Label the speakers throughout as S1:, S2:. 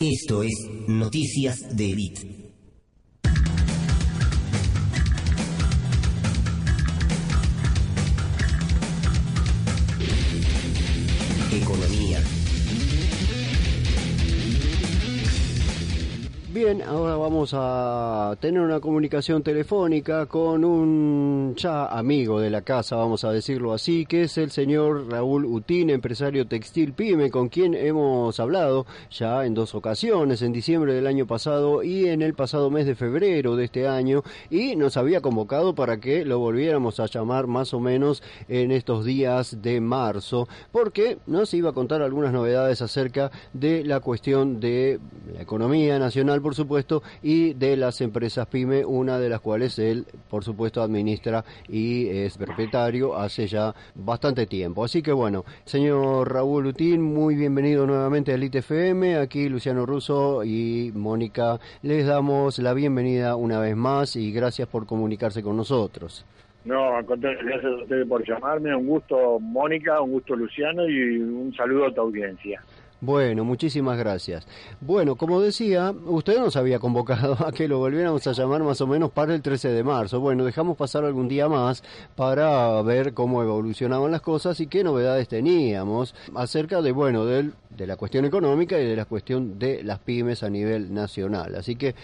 S1: Esto es Noticias de Elite. Economía.
S2: Bien, ahora vamos a tener una comunicación telefónica con un ya amigo de la casa, vamos a decirlo así, que es el señor Raúl Utín, empresario textil PYME, con quien hemos hablado ya en dos ocasiones, en diciembre del año pasado y en el pasado mes de febrero de este año, y nos había convocado para que lo volviéramos a llamar más o menos en estos días de marzo, porque nos iba a contar algunas novedades acerca de la cuestión de la economía nacional, por supuesto, y de las empresas PYME, una de las cuales él, por supuesto, administra y es propietario hace ya bastante tiempo. Así que bueno, señor Raúl Utín, muy bienvenido nuevamente a Elite FM. Aquí Luciano Russo y Mónica les damos la bienvenida una vez más y gracias por comunicarse con nosotros.
S3: No, al gracias a ustedes por llamarme. Un gusto, Mónica, un gusto, Luciano, y un saludo a tu audiencia.
S2: Bueno, muchísimas gracias. Bueno, como decía, usted nos había convocado a que lo volviéramos a llamar más o menos para el 13 de marzo. Bueno, dejamos pasar algún día más para ver cómo evolucionaban las cosas y qué novedades teníamos acerca de, bueno, del, de la cuestión económica y de la cuestión de las pymes a nivel nacional. Así que eh,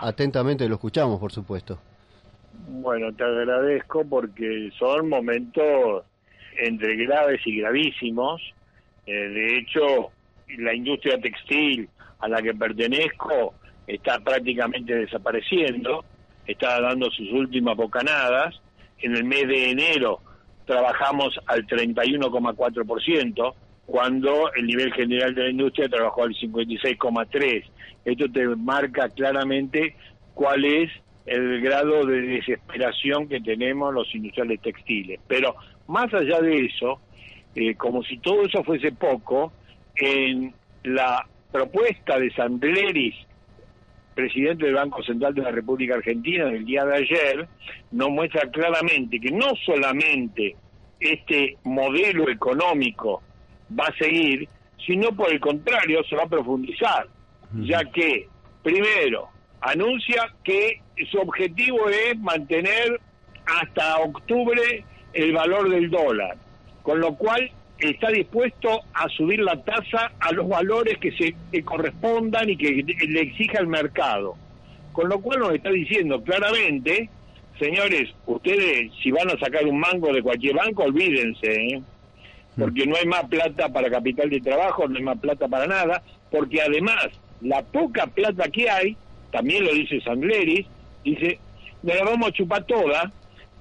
S2: atentamente lo escuchamos, por supuesto.
S3: Bueno, te agradezco porque son momentos entre graves y gravísimos eh, de hecho, la industria textil a la que pertenezco está prácticamente desapareciendo, está dando sus últimas bocanadas. En el mes de enero trabajamos al 31,4%, cuando el nivel general de la industria trabajó al 56,3%. Esto te marca claramente cuál es el grado de desesperación que tenemos los industriales textiles. Pero más allá de eso, eh, como si todo eso fuese poco, en la propuesta de Sandleris, presidente del Banco Central de la República Argentina, del día de ayer, nos muestra claramente que no solamente este modelo económico va a seguir, sino por el contrario se va a profundizar, ya que, primero, anuncia que su objetivo es mantener hasta octubre el valor del dólar con lo cual está dispuesto a subir la tasa a los valores que se correspondan y que le exija el mercado. Con lo cual nos está diciendo claramente, señores, ustedes si van a sacar un mango de cualquier banco, olvídense, ¿eh? porque no hay más plata para capital de trabajo, no hay más plata para nada, porque además la poca plata que hay, también lo dice Sandleris, dice, me la vamos a chupar toda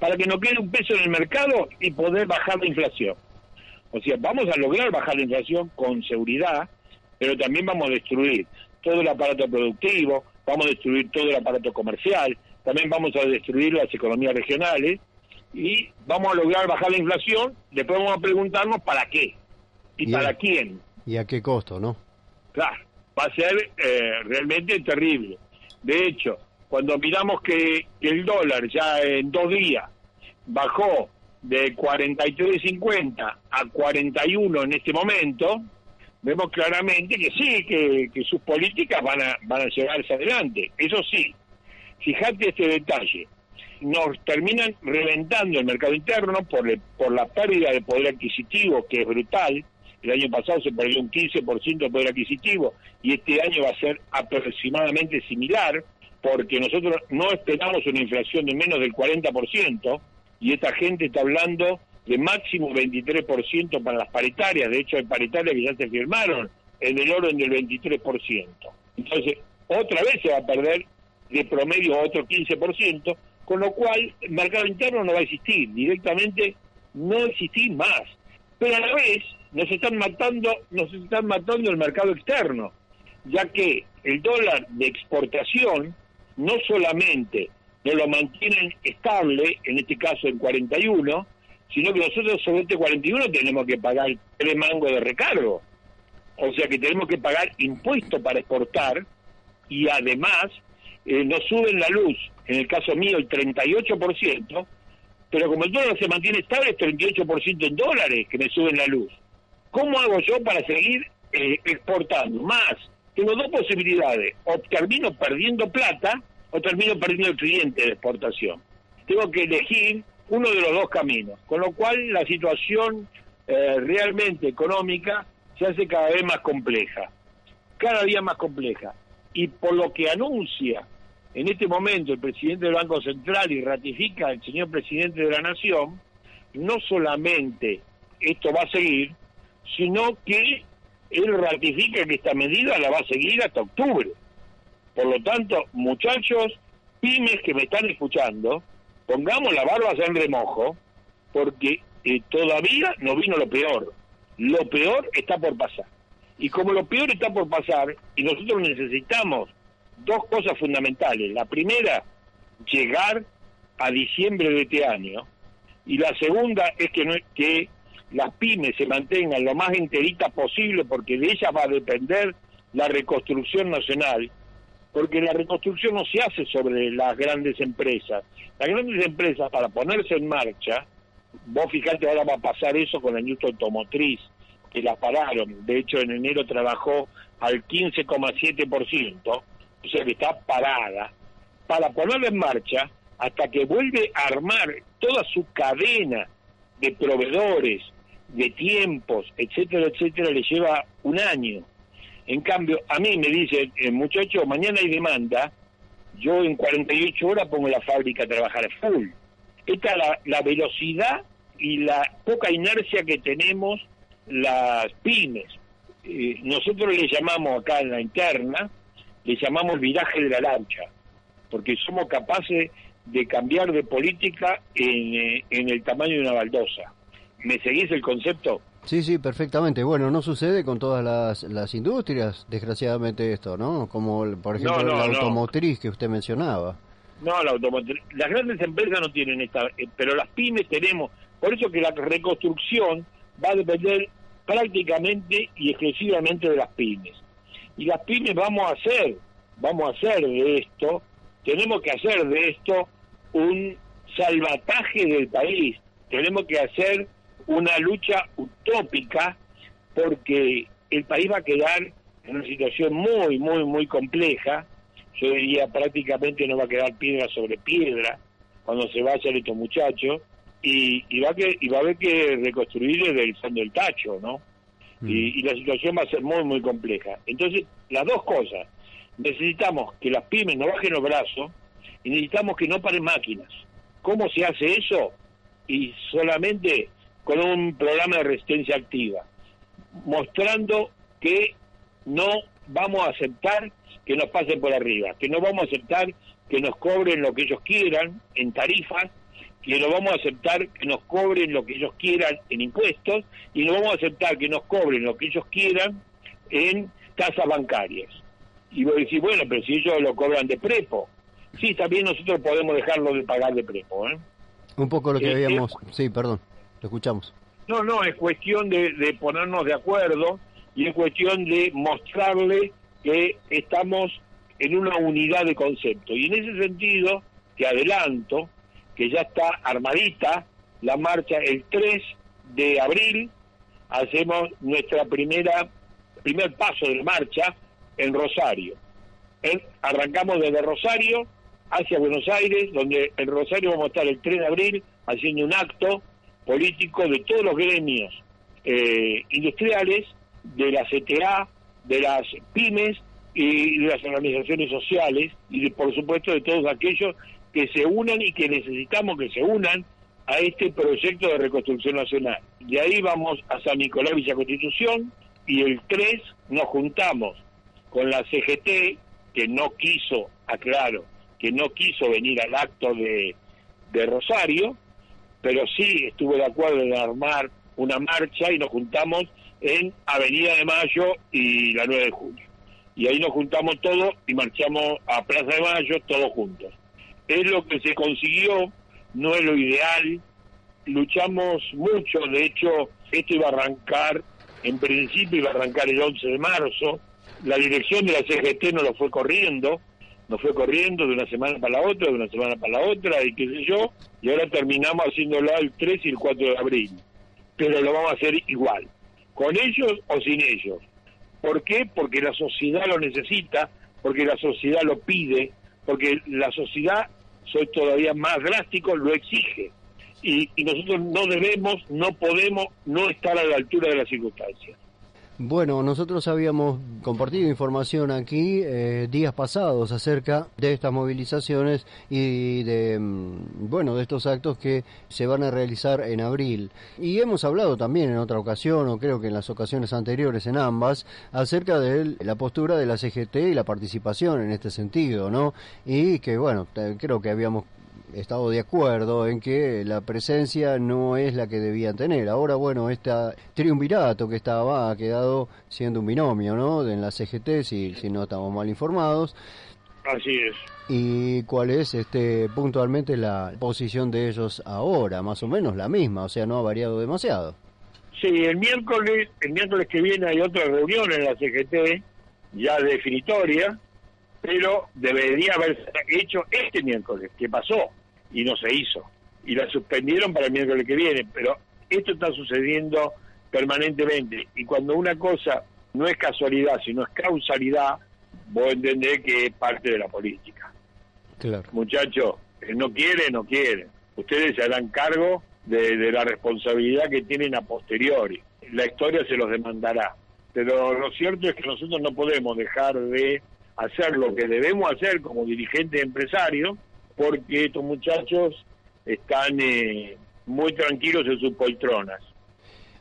S3: para que no quede un peso en el mercado y poder bajar la inflación. O sea, vamos a lograr bajar la inflación con seguridad, pero también vamos a destruir todo el aparato productivo, vamos a destruir todo el aparato comercial, también vamos a destruir las economías regionales y vamos a lograr bajar la inflación, después vamos a preguntarnos para qué y, para quién.
S2: ¿Y a qué costo, no?
S3: Claro, va a ser eh, realmente terrible. De hecho, cuando miramos que el dólar ya en dos días bajó de 43.50 a 41 en este momento, vemos claramente que sí, que, sus políticas van a, van a llevarse adelante. Eso sí, fíjate este detalle, nos terminan reventando el mercado interno por, por la pérdida de poder adquisitivo, que es brutal. El año pasado se perdió un 15% de poder adquisitivo y este año va a ser aproximadamente similar, porque nosotros no esperamos una inflación de menos del 40%, y esta gente está hablando de máximo 23% para las paritarias, de hecho hay paritarias que ya se firmaron en el orden del 23%. Entonces, otra vez se va a perder de promedio otro 15%, con lo cual el mercado interno no va a existir, directamente no existir más. Pero a la vez nos están matando, nos están matando el mercado externo, ya que el dólar de exportación no solamente nos lo mantienen estable, en este caso en 41, sino que nosotros sobre este 41 tenemos que pagar tres mangos de recargo. O sea que tenemos que pagar impuestos para exportar y además eh, nos suben la luz, en el caso mío el 38%, pero como el dólar se mantiene estable es 38% en dólares que me suben la luz. ¿Cómo hago yo para seguir eh, exportando? Más, tengo dos posibilidades, o termino perdiendo plata o termino perdiendo el cliente de exportación. Tengo que elegir uno de los dos caminos, con lo cual la situación eh, realmente económica se hace cada vez más compleja, cada día más compleja. Y por lo que anuncia en este momento el presidente del Banco Central y ratifica el señor presidente de la Nación, no solamente esto va a seguir, sino que él ratifica que esta medida la va a seguir hasta octubre. Por lo tanto, muchachos, pymes que me están escuchando, pongamos la barba en remojo, porque eh, todavía no vino lo peor. Lo peor está por pasar. Y como lo peor está por pasar, y nosotros necesitamos dos cosas fundamentales. La primera, llegar a diciembre de este año. Y la segunda es que, que las pymes se mantengan lo más enteritas posible, porque de ellas va a depender la reconstrucción nacional, porque la reconstrucción no se hace sobre las grandes empresas. Las grandes empresas, para ponerse en marcha, vos fijate, ahora va a pasar eso con la industria automotriz, que la pararon. De hecho, en enero trabajó al 15,7%, o sea que está parada, para ponerla en marcha hasta que vuelve a armar toda su cadena de proveedores, de tiempos, etcétera, etcétera, le lleva un año. En cambio, a mí me dice, el muchacho, mañana hay demanda, yo en 48 horas pongo la fábrica a trabajar full. Esta es la, la velocidad y la poca inercia que tenemos las pymes. Eh, nosotros le llamamos acá en la interna, le llamamos viraje de la lancha, porque somos capaces de cambiar de política en, eh, en el tamaño de una baldosa. ¿Me seguís el concepto?
S2: Sí, sí, perfectamente. Bueno, no sucede con todas las, las industrias, desgraciadamente esto, ¿no? Como, por ejemplo, la automotriz que usted mencionaba.
S3: No, la automotriz. Las grandes empresas no tienen esta, eh, pero las pymes tenemos. Por eso que la reconstrucción va a depender prácticamente y exclusivamente de las pymes. Y las pymes vamos a hacer, vamos a hacer de esto, tenemos que hacer de esto un salvataje del país, tenemos que hacer una lucha utópica porque el país va a quedar en una situación muy, muy, muy compleja. Yo diría prácticamente no va a quedar piedra sobre piedra cuando se vayan estos muchachos y, y, va, que, y va a haber que reconstruir desde el fondo del tacho, ¿no? Mm. Y, y, la situación va a ser muy, muy compleja. Entonces, las dos cosas. Necesitamos que las pymes no bajen los brazos y necesitamos que no paren máquinas. ¿Cómo se hace eso? Y solamente con un programa de resistencia activa, mostrando que no vamos a aceptar que nos pasen por arriba, que no vamos a aceptar que nos cobren lo que ellos quieran en tarifas, que no vamos a aceptar que nos cobren lo que ellos quieran en impuestos y no vamos a aceptar que nos cobren lo que ellos quieran en tasas bancarias. Y vos decís, bueno, pero si ellos lo cobran de prepo, sí, también nosotros podemos dejarlo de pagar de prepo. ¿eh?
S2: Un poco lo que eh, habíamos... Eh, sí, perdón escuchamos.
S3: No, no, es cuestión de, ponernos de acuerdo y es cuestión de mostrarle que estamos en una unidad de concepto. Y en ese sentido, te adelanto que ya está armadita la marcha el 3 de abril, hacemos nuestra primera primer paso de marcha en Rosario. arrancamos desde Rosario hacia Buenos Aires, donde en Rosario vamos a estar el 3 de abril haciendo un acto políticos de todos los gremios eh, industriales, de la CTA, de las pymes y de las organizaciones sociales y de, por supuesto de todos aquellos que se unan y que necesitamos que se unan a este proyecto de reconstrucción nacional. De ahí vamos a San Nicolás Villa Constitución y el 3 nos juntamos con la CGT que no quiso, aclaro, que no quiso venir al acto de, de Rosario, pero sí estuve de acuerdo en armar una marcha y nos juntamos en Avenida de Mayo y la 9 de Julio. Y ahí nos juntamos todos y marchamos a Plaza de Mayo todos juntos. Es lo que se consiguió, no es lo ideal. Luchamos mucho, de hecho, esto iba a arrancar, en principio iba a arrancar el 11 de marzo. La dirección de la CGT no lo fue corriendo, nos fue corriendo de una semana para la otra, de una semana para la otra, y qué sé yo, y ahora terminamos haciéndolo el 3 y el 4 de abril. Pero lo vamos a hacer igual, con ellos o sin ellos. ¿Por qué? Porque la sociedad lo necesita, porque la sociedad lo pide, porque la sociedad, soy todavía más drástico, lo exige. Y, y nosotros no debemos, no podemos no estar a la altura de las circunstancias.
S2: Bueno, nosotros habíamos compartido información aquí eh, días pasados acerca de estas movilizaciones y de mm, bueno de estos actos que se van a realizar en abril y hemos hablado también en otra ocasión o creo que en las ocasiones anteriores en ambas acerca de la postura de la CGT y la participación en este sentido, ¿no? Y que bueno creo que habíamos estado de acuerdo en que la presencia no es la que debían tener. Ahora, bueno, este triunvirato que estaba ha quedado siendo un binomio, ¿no? En la CGT, si, si no estamos mal informados.
S3: Así es.
S2: ¿Y cuál es este puntualmente la posición de ellos ahora? Más o menos la misma, o sea, no ha variado demasiado.
S3: Sí, el miércoles, el miércoles que viene hay otra reunión en la CGT, ya definitoria, pero debería haber hecho este miércoles, que pasó y no se hizo. Y la suspendieron para el miércoles que viene, pero esto está sucediendo permanentemente. Y cuando una cosa no es casualidad, sino es causalidad, vos entendés que es parte de la política.
S2: Claro.
S3: Muchachos, no quiere, no quiere. Ustedes se harán cargo de, de la responsabilidad que tienen a posteriori. La historia se los demandará. Pero lo cierto es que nosotros no podemos dejar de hacer lo que debemos hacer como dirigentes empresarios, porque estos muchachos están eh, muy tranquilos en sus poltronas.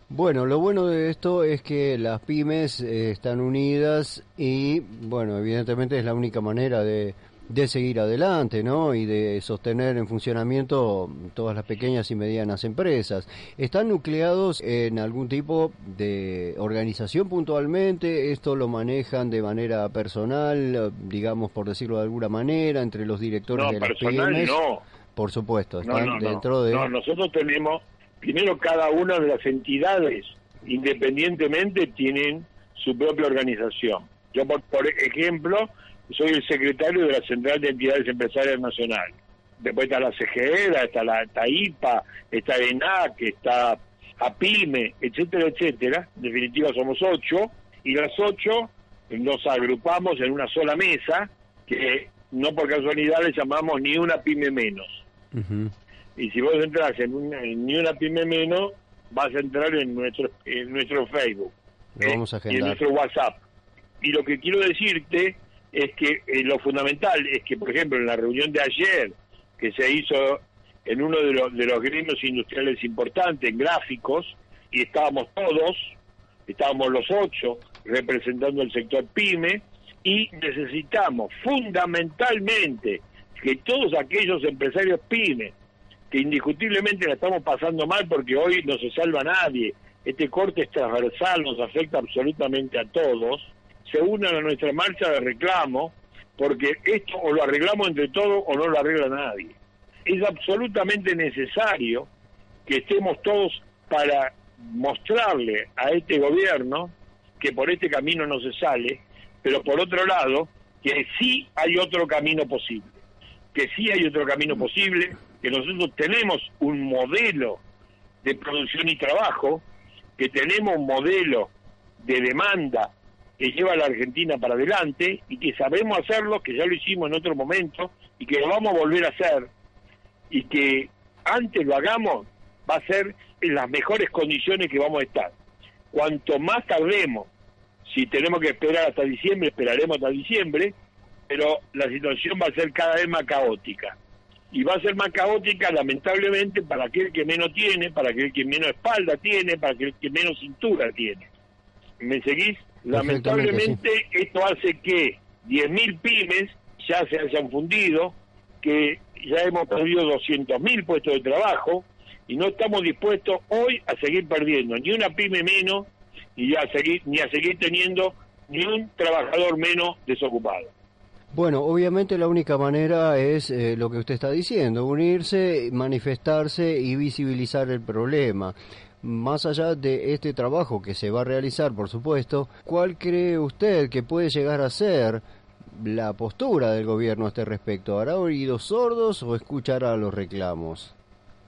S2: Bueno, lo bueno de esto es que las pymes eh, están unidas y, bueno, evidentemente es la única manera de, de seguir adelante, ¿no? Y de sostener en funcionamiento todas las pequeñas y medianas empresas. ¿Están nucleados en algún tipo de organización puntualmente? ¿Esto lo manejan de manera personal, digamos, por decirlo de alguna manera, entre los directores de las
S3: personal, No,
S2: Por supuesto,
S3: están no, dentro de... No, nosotros tenemos, primero cada una de las entidades, independientemente, tienen su propia organización. Yo, por, por ejemplo, soy el secretario de la Central de Entidades Empresarias Nacional. Después está la CGE, está la está IPA, está ENAC, está APIME, etcétera, etcétera. En definitiva somos ocho, y las ocho nos agrupamos en una sola mesa, que no por casualidad le llamamos ni una pyme menos. Y si vos entras en, una, ni una pyme menos, vas a entrar en nuestro, en nuestro Facebook.
S2: vamos a
S3: y en nuestro WhatsApp. Y lo que quiero decirte es que eh, lo fundamental es que, por ejemplo, en la reunión de ayer, que se hizo en uno de los, de los gremios industriales importantes, en gráficos, y estábamos todos, estábamos los ocho representando el sector PYME, y necesitamos fundamentalmente que todos aquellos empresarios PYME, que indiscutiblemente la estamos pasando mal porque hoy no se salva nadie, este corte es transversal, nos afecta absolutamente a todos, se unan a nuestra marcha de reclamo, porque esto o lo arreglamos entre todos o no lo arregla nadie. Es absolutamente necesario que estemos todos para mostrarle a este gobierno que por este camino no se sale, pero por otro lado, que sí hay otro camino posible, que sí hay otro camino posible, que nosotros tenemos un modelo de producción y trabajo, que tenemos un modelo de demanda que lleva a la Argentina para adelante y que sabemos hacerlo, que ya lo hicimos en otro momento y que lo vamos a volver a hacer y que antes lo hagamos va a ser en las mejores condiciones que vamos a estar. Cuanto más tardemos, si tenemos que esperar hasta diciembre, esperaremos hasta diciembre, pero la situación va a ser cada vez más caótica. Y va a ser más caótica, lamentablemente, para aquel que menos tiene, para aquel que menos espalda tiene, para aquel que menos cintura tiene. ¿Me seguís? Lamentablemente esto hace que 10.000 pymes ya se hayan fundido, que ya hemos perdido 200.000 puestos de trabajo y no estamos dispuestos hoy a seguir perdiendo ni una pyme menos y a seguir, ni a seguir teniendo ni un trabajador menos desocupado.
S2: Bueno, obviamente la única manera es eh, lo que usted está diciendo, unirse, manifestarse y visibilizar el problema. Más allá de este trabajo que se va a realizar, por supuesto, ¿cuál cree usted que puede llegar a ser la postura del gobierno a este respecto? ¿Hará oídos sordos o escuchará los reclamos?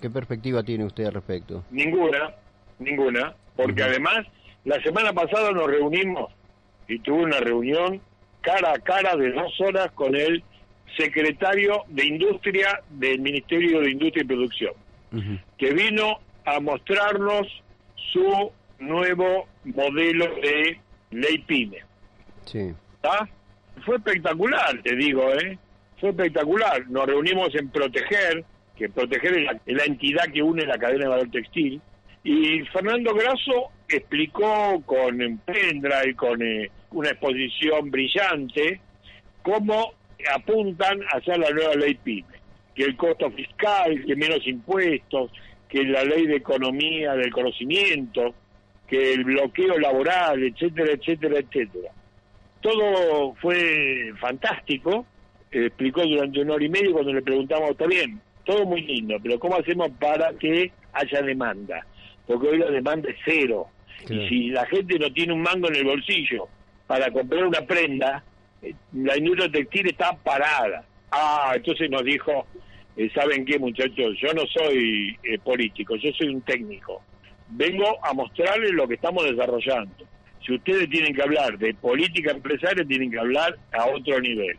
S2: ¿Qué perspectiva tiene usted al respecto?
S3: Ninguna, ninguna, porque además la semana pasada nos reunimos y tuve una reunión cara a cara de dos horas con el secretario de Industria del Ministerio de Industria y Producción, que vino a mostrarnos su nuevo modelo de ley PYME.
S2: Sí.
S3: Fue espectacular, te digo, ¿eh? Fue espectacular. Nos reunimos en Proteger, que Proteger es la, entidad que une la cadena de valor textil, y Fernando Grasso explicó con y con eh, una exposición brillante, cómo apuntan a hacer la nueva ley PYME, que el costo fiscal, que menos impuestos, que la ley de economía del conocimiento, que el bloqueo laboral, etcétera, etcétera, etcétera. Todo fue fantástico, explicó durante una hora y media cuando le preguntamos, está bien, todo muy lindo, pero ¿cómo hacemos para que haya demanda? Porque hoy la demanda es cero. Y si la gente no tiene un mango en el bolsillo para comprar una prenda, eh, la industria textil está parada. Ah, entonces nos dijo, eh, ¿saben qué muchachos? Yo no soy eh, político, yo soy un técnico. Vengo a mostrarles lo que estamos desarrollando. Si ustedes tienen que hablar de política empresaria, tienen que hablar a otro nivel.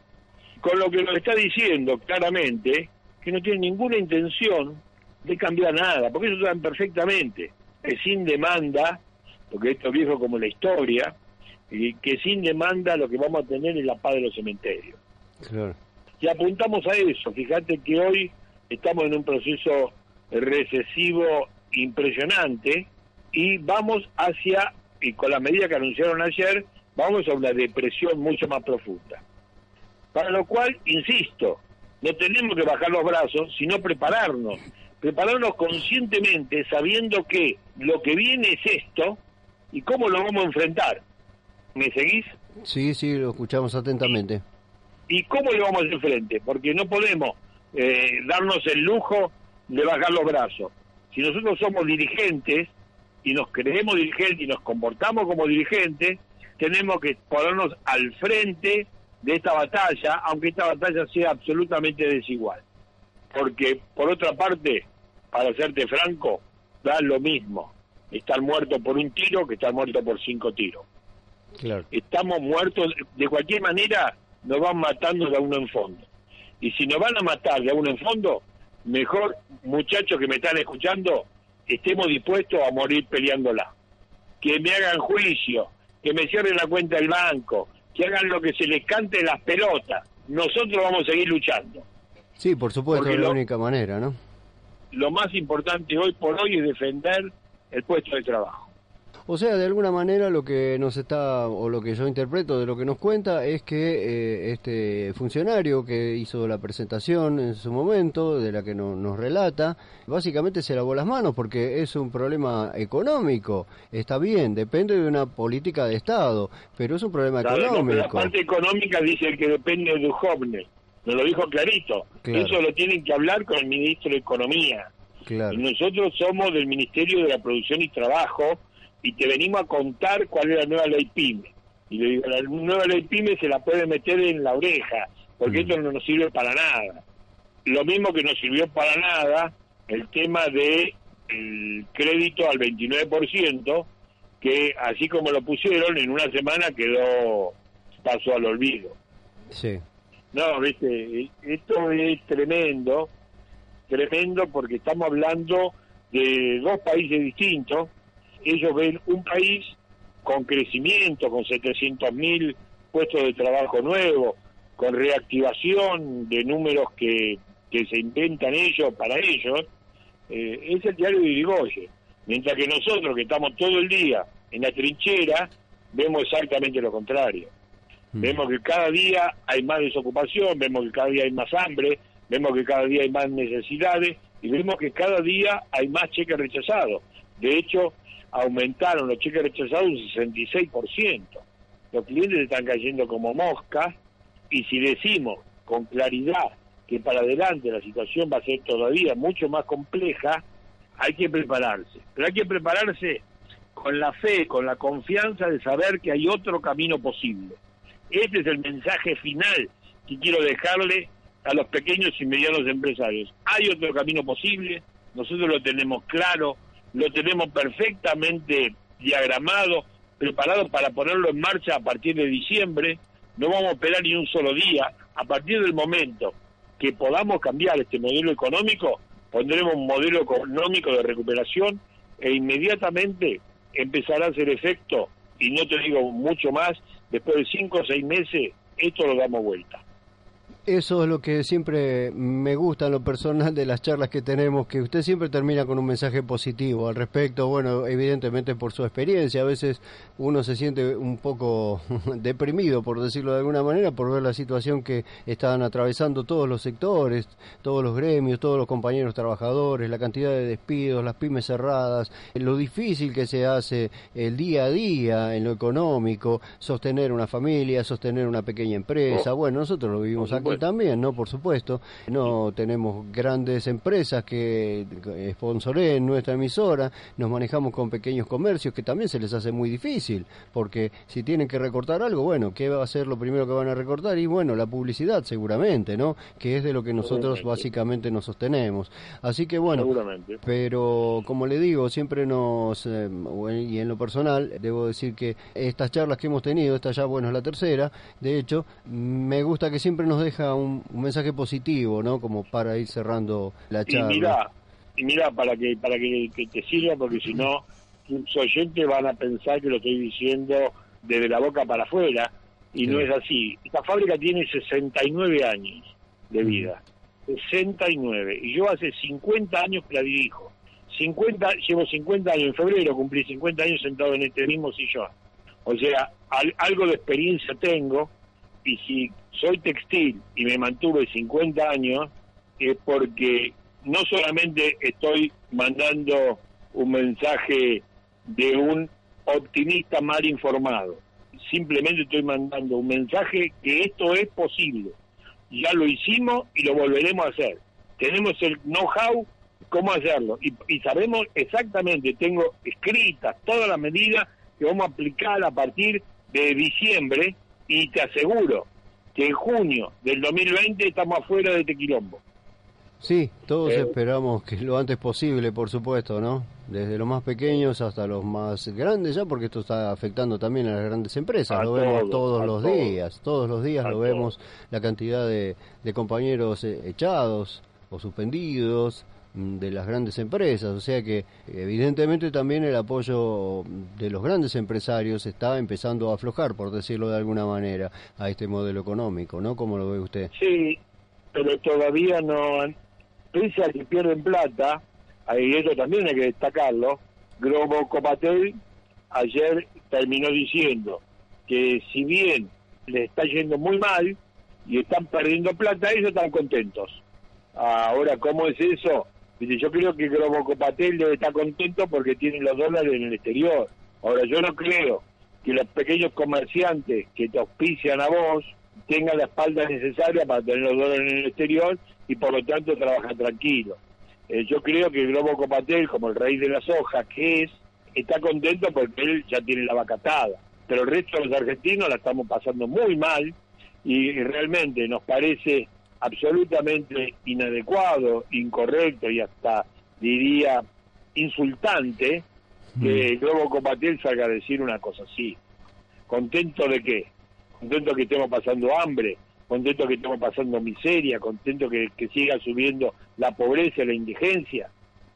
S3: Con lo que nos está diciendo claramente, que no tiene ninguna intención de cambiar nada, porque ellos saben perfectamente que sin demanda, porque esto es viejo como la historia, y que sin demanda lo que vamos a tener es la paz de los cementerios. Y apuntamos a eso. Fíjate que hoy estamos en un proceso recesivo impresionante y vamos hacia, y con la medida que anunciaron ayer, vamos a una depresión mucho más profunda. Para lo cual, insisto, no tenemos que bajar los brazos, sino prepararnos. Prepararnos conscientemente, sabiendo que lo que viene es esto y cómo lo vamos a enfrentar. ¿Me seguís?
S2: Sí, sí, lo escuchamos atentamente.
S3: ¿Y cómo le vamos a hacer frente? Porque no podemos eh, darnos el lujo de bajar los brazos. Si nosotros somos dirigentes y nos creemos dirigentes y nos comportamos como dirigentes, tenemos que ponernos al frente de esta batalla, aunque esta batalla sea absolutamente desigual. Porque, por otra parte, para serte franco, da lo mismo estar muerto por un tiro que estar muerto por cinco tiros. Estamos muertos, de cualquier manera nos van matando de a uno en fondo. Y si nos van a matar de a uno en fondo, mejor, muchachos que me están escuchando, estemos dispuestos a morir peleándola. Que me hagan juicio, que me cierren la cuenta del banco, que hagan lo que se les cante las pelotas. Nosotros vamos a seguir luchando.
S2: Sí, por supuesto, es la única manera, ¿no?
S3: Lo más importante hoy por hoy es defender el puesto de trabajo.
S2: O sea, de alguna manera lo que nos está, o lo que yo interpreto de lo que nos cuenta, es que eh, este funcionario que hizo la presentación en su momento, de la que nos relata, básicamente se lavó las manos porque es un problema económico. Está bien, depende de una política de Estado, pero es un problema económico.
S3: la parte económica dice que depende de jóvenes. Nos lo dijo clarito. Eso lo tienen que hablar con el ministro de Economía. Claro. nosotros somos del Ministerio de la Producción y Trabajo y te venimos a contar cuál es la nueva ley PYME. Y le digo, la nueva ley PYME se la puede meter en la oreja, porque mm. esto no nos sirve para nada. Lo mismo que nos sirvió para nada el tema de el crédito al 29%, que así como lo pusieron, en una semana quedó, pasó al olvido.
S2: Sí.
S3: No, viste, esto es tremendo, tremendo porque estamos hablando de dos países distintos, ellos ven un país con crecimiento, con 700.000 puestos de trabajo nuevos, con reactivación de números que, que se inventan ellos para ellos, eh, es el diario de Irigoyen. Mientras que nosotros, que estamos todo el día en la trinchera, vemos exactamente lo contrario. Mm. Vemos que cada día hay más desocupación, vemos que cada día hay más hambre, vemos que cada día hay más necesidades y vemos que cada día hay más cheques rechazados. De hecho, aumentaron los cheques rechazados un 66%. Los clientes están cayendo como moscas y si decimos con claridad que para adelante la situación va a ser todavía mucho más compleja, hay que prepararse. Pero hay que prepararse con la fe, con la confianza de saber que hay otro camino posible. Este es el mensaje final que quiero dejarle a los pequeños y medianos empresarios. Hay otro camino posible, nosotros lo tenemos claro, lo tenemos perfectamente diagramado, preparado para ponerlo en marcha a partir de diciembre, no vamos a esperar ni un solo día, a partir del momento que podamos cambiar este modelo económico, pondremos un modelo económico de recuperación e inmediatamente empezará a hacer efecto, y no te digo mucho más, después de cinco o seis meses, esto lo damos vuelta.
S2: Eso es lo que siempre me gusta en lo personal de las charlas que tenemos, que usted siempre termina con un mensaje positivo al respecto, bueno, evidentemente por su experiencia, a veces uno se siente un poco deprimido, por decirlo de alguna manera, por ver la situación que están atravesando todos los sectores, todos los gremios, todos los compañeros trabajadores, la cantidad de despidos, las pymes cerradas, lo difícil que se hace el día a día en lo económico, sostener una familia, sostener una pequeña empresa,
S3: Oh.
S2: bueno, nosotros lo vivimos también, ¿no? Por supuesto. No tenemos grandes empresas que sponsoren nuestra emisora, nos manejamos con pequeños comercios que también se les hace muy difícil, porque si tienen que recortar algo, bueno, ¿qué va a ser lo primero que van a recortar? Y bueno, la publicidad seguramente, ¿no? Que es de lo que nosotros básicamente nos sostenemos. Así que bueno, pero como le digo, siempre nos, eh, y en lo personal, debo decir que estas charlas que hemos tenido, esta ya, bueno, es la tercera, de hecho, me gusta que siempre nos deja un, un mensaje positivo, ¿no? Como para ir cerrando la
S3: Y
S2: charla.
S3: mira, y mira para que para que, que te sirva, porque si no, tus oyentes van a pensar que lo estoy diciendo desde la boca para afuera, y
S2: Sí.
S3: no es así. Esta fábrica tiene 69 años de
S2: Mm.
S3: vida, 69, y yo hace 50 años que la dirijo. 50, llevo 50 años, en febrero cumplí 50 años sentado en este mismo sillón. O sea, al- algo de experiencia tengo, y si soy textil y me mantuve 50 años, es porque no solamente estoy mandando un mensaje de un optimista mal informado, simplemente estoy mandando un mensaje que esto es posible. Ya lo hicimos y lo volveremos a hacer. Tenemos el know-how cómo hacerlo y, sabemos exactamente, tengo escritas todas las medidas que vamos a aplicar a partir de diciembre y te aseguro que en junio del 2020 estamos afuera de este quilombo.
S2: Sí, todos
S3: Eh,
S2: esperamos que lo antes posible, por supuesto, ¿no? Desde los más pequeños hasta los más grandes, ya porque esto está afectando también a las grandes empresas.
S3: A
S2: lo vemos
S3: todos,
S2: los
S3: todos.
S2: días, todos los días
S3: A
S2: lo vemos, la cantidad de, de compañeros eh, echados o suspendidos de las grandes empresas, o sea que evidentemente también el apoyo de los grandes empresarios está empezando a aflojar, por decirlo de alguna manera, a este modelo económico, ¿no? ¿Cómo lo ve usted?
S3: Sí, pero todavía no, pese a que pierden plata, y eso también hay que destacarlo, Globo Copatel ayer terminó diciendo que si bien le está yendo muy mal y están perdiendo plata, ellos están contentos. Ahora, ¿cómo es eso? Dice, yo creo que Globo Copatel debe estar contento porque tiene los dólares en el exterior. Ahora, yo no creo que los pequeños comerciantes que te auspician a vos tengan la espalda necesaria para tener los dólares en el exterior y por lo tanto trabajan tranquilo. Eh, yo creo que Globo Copatel, como el rey de las hojas que es, está contento porque él ya tiene la vacatada. Pero el resto de los argentinos la estamos pasando muy mal y realmente nos parece absolutamente inadecuado, incorrecto y hasta diría insultante que el Globo Copatel salga a decir una cosa así. ¿Contento de qué? ¿Contento que estemos pasando hambre? ¿Contento que estemos pasando miseria? ¿Contento que, que siga subiendo la pobreza y la indigencia?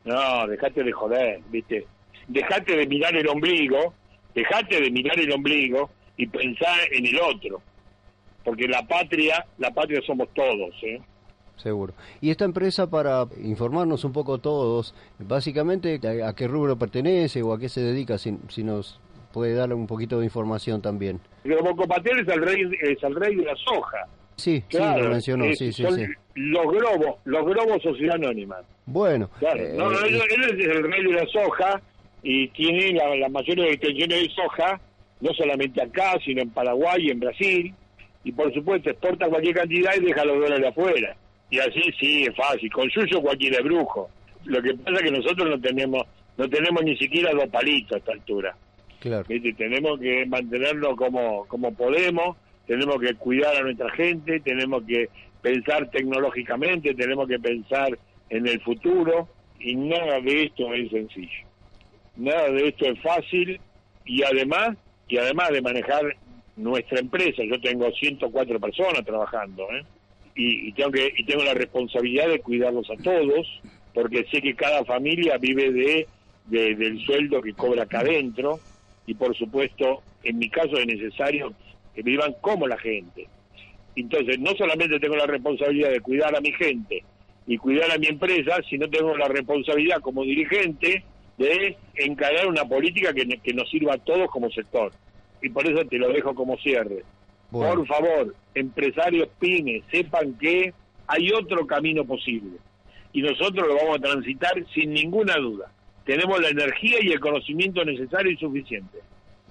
S3: No, dejate de joder, ¿viste? Dejate de mirar el ombligo, dejate de mirar el ombligo y pensar en el otro. Porque la patria, la patria somos todos, ¿eh?
S2: Seguro. Y esta empresa, para informarnos un poco todos, básicamente a, qué rubro pertenece o a qué se dedica, si, si nos puede dar un poquito de información también.
S3: Globo Copatel es el rey, es el rey de la soja.
S2: Sí,
S3: Claro,
S2: sí, lo mencionó,
S3: es-
S2: sí, sí,
S3: son
S2: sí.
S3: Los globos, los globos sociedad anónima.
S2: Bueno,
S3: Claro,
S2: eh,
S3: no, no, él, él es el rey de la soja y tiene la, la mayoría de extensiones de soja, no solamente acá, sino en Paraguay y en Brasil, y por supuesto exporta cualquier cantidad y deja los dólares afuera. Y así sí, es fácil, con suyo cualquier es brujo. Lo que pasa es que nosotros no tenemos no tenemos ni siquiera dos palitos a esta altura.
S2: Claro.
S3: ¿Viste? Tenemos que mantenerlo como, como podemos, tenemos que cuidar a nuestra gente, tenemos que pensar tecnológicamente, tenemos que pensar en el futuro y nada de esto es sencillo. Nada de esto es fácil y además y además de manejar nuestra empresa, yo tengo 104 personas trabajando, ¿eh? y, tengo que y tengo la responsabilidad de cuidarlos a todos, porque sé que cada familia vive de, de- del sueldo que cobra acá adentro y por supuesto, en mi caso es necesario que vivan como la gente. Entonces, no solamente tengo la responsabilidad de cuidar a mi gente y cuidar a mi empresa, sino tengo la responsabilidad como dirigente de encarar una política que nos sirva a todos como sector. Y por eso te lo dejo como cierre.
S2: Bueno.
S3: Por favor, empresarios pymes, sepan que hay otro camino posible. Y nosotros lo vamos a transitar sin ninguna duda. Tenemos la energía y el conocimiento necesario y suficiente.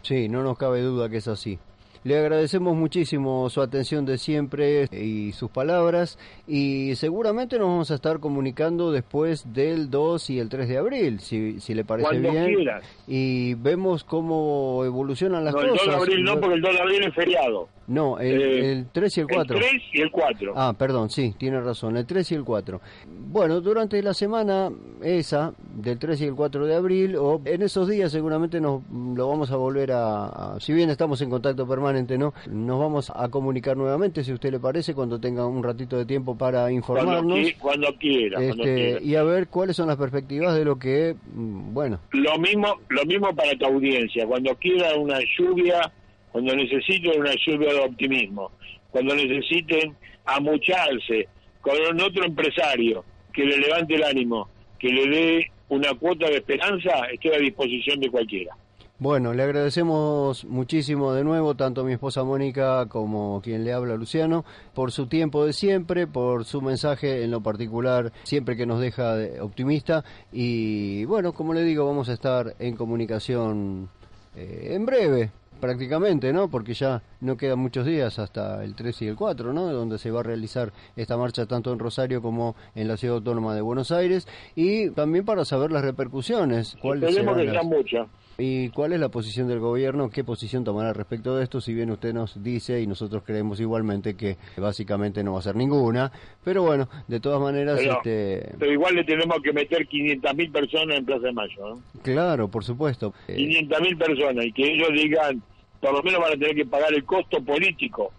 S2: Sí, no nos cabe duda que es así. Le agradecemos muchísimo su atención de siempre y sus palabras y seguramente nos vamos a estar comunicando después del 2 y el 3 de abril, si, si le parece
S3: Cuando
S2: bien.
S3: quieras.
S2: Y vemos cómo evolucionan las
S3: No, el 2
S2: cosas.
S3: de abril no, porque el 2 de abril es feriado.
S2: No, el,
S3: Eh,
S2: el 3 y el 4.
S3: El 3 y el 4.
S2: Ah, perdón, sí, tiene razón, el 3 y el 4. Bueno, durante la semana esa, del 3 y el 4 de abril, o en esos días seguramente nos lo vamos a volver a, a- si bien estamos en contacto permanente, ¿no? Nos vamos a comunicar nuevamente, si a usted le parece, cuando tenga un ratito de tiempo para informarnos.
S3: cuando quiera. cuando
S2: este,
S3: quiera.
S2: y a ver cuáles son las perspectivas de lo que, mm, bueno,
S3: Lo mismo, lo mismo para tu audiencia. Cuando quiera una lluvia, cuando necesiten una lluvia de optimismo, cuando necesiten amucharse con otro empresario que le levante el ánimo, que le dé una cuota de esperanza, estoy a disposición de cualquiera.
S2: Bueno, le agradecemos muchísimo de nuevo, tanto a mi esposa Mónica como quien le habla Luciano, por su tiempo de siempre, por su mensaje en lo particular, siempre que nos deja de- optimista. Y bueno, como le digo, vamos a estar en comunicación eh, en breve, prácticamente, ¿no? Porque ya no quedan muchos días hasta el 3 y el 4, ¿no? Donde se va a realizar esta marcha tanto en Rosario como en la Ciudad Autónoma de Buenos Aires. Y también para saber las repercusiones. ¿cuáles
S3: Esperemos que
S2: las-
S3: sean muchas.
S2: ¿Y cuál es la posición del gobierno? ¿Qué posición tomará respecto de esto? Si bien usted nos dice y nosotros creemos igualmente que básicamente no va a ser ninguna, pero bueno, de todas maneras,
S3: Pero,
S2: este,
S3: pero igual le tenemos que meter 500.000 personas en Plaza de Mayo. ¿no?
S2: claro, por supuesto. Eh,
S3: 500.000 personas y que ellos digan, por lo menos van a tener que pagar el costo político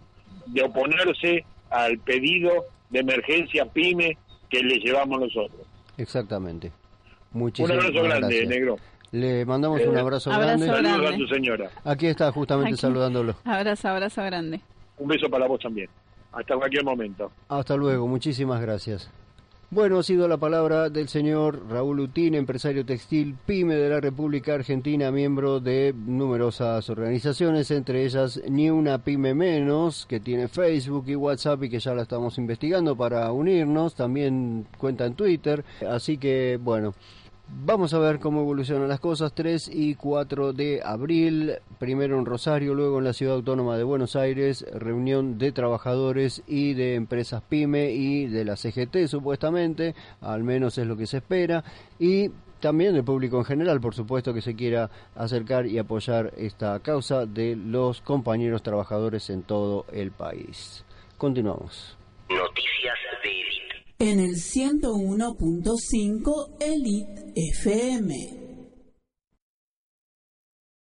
S3: de oponerse al pedido de emergencia PYME que le llevamos nosotros.
S2: exactamente.
S3: Un
S2: Muchísimas
S3: abrazo grande,
S2: gracias.
S3: negro.
S2: Le mandamos un
S3: Eh,
S2: abrazo,
S4: abrazo
S2: grande.
S3: Saludos a tu señora.
S2: Aquí está justamente
S4: Aquí.
S2: saludándolo.
S4: Abrazo, abrazo grande.
S3: Un beso para vos también. Hasta cualquier momento.
S2: Hasta luego, muchísimas gracias. Bueno, ha sido la palabra del señor Raúl Utín, empresario textil PYME de la República Argentina, miembro de numerosas organizaciones, entre ellas Ni Una Pyme Menos, que tiene Facebook y WhatsApp y que ya la estamos investigando para unirnos, también cuenta en Twitter, así que bueno. Vamos a ver cómo evolucionan las cosas. 3 y 4 de abril, primero en Rosario, luego en la Ciudad Autónoma de Buenos Aires, reunión de trabajadores y de empresas PYME y de la CGT supuestamente, al menos es lo que se espera, y también del público en general, por supuesto, que se quiera acercar y apoyar esta causa de los compañeros trabajadores en todo el país. Continuamos.
S5: En el 101.5 Elite FM.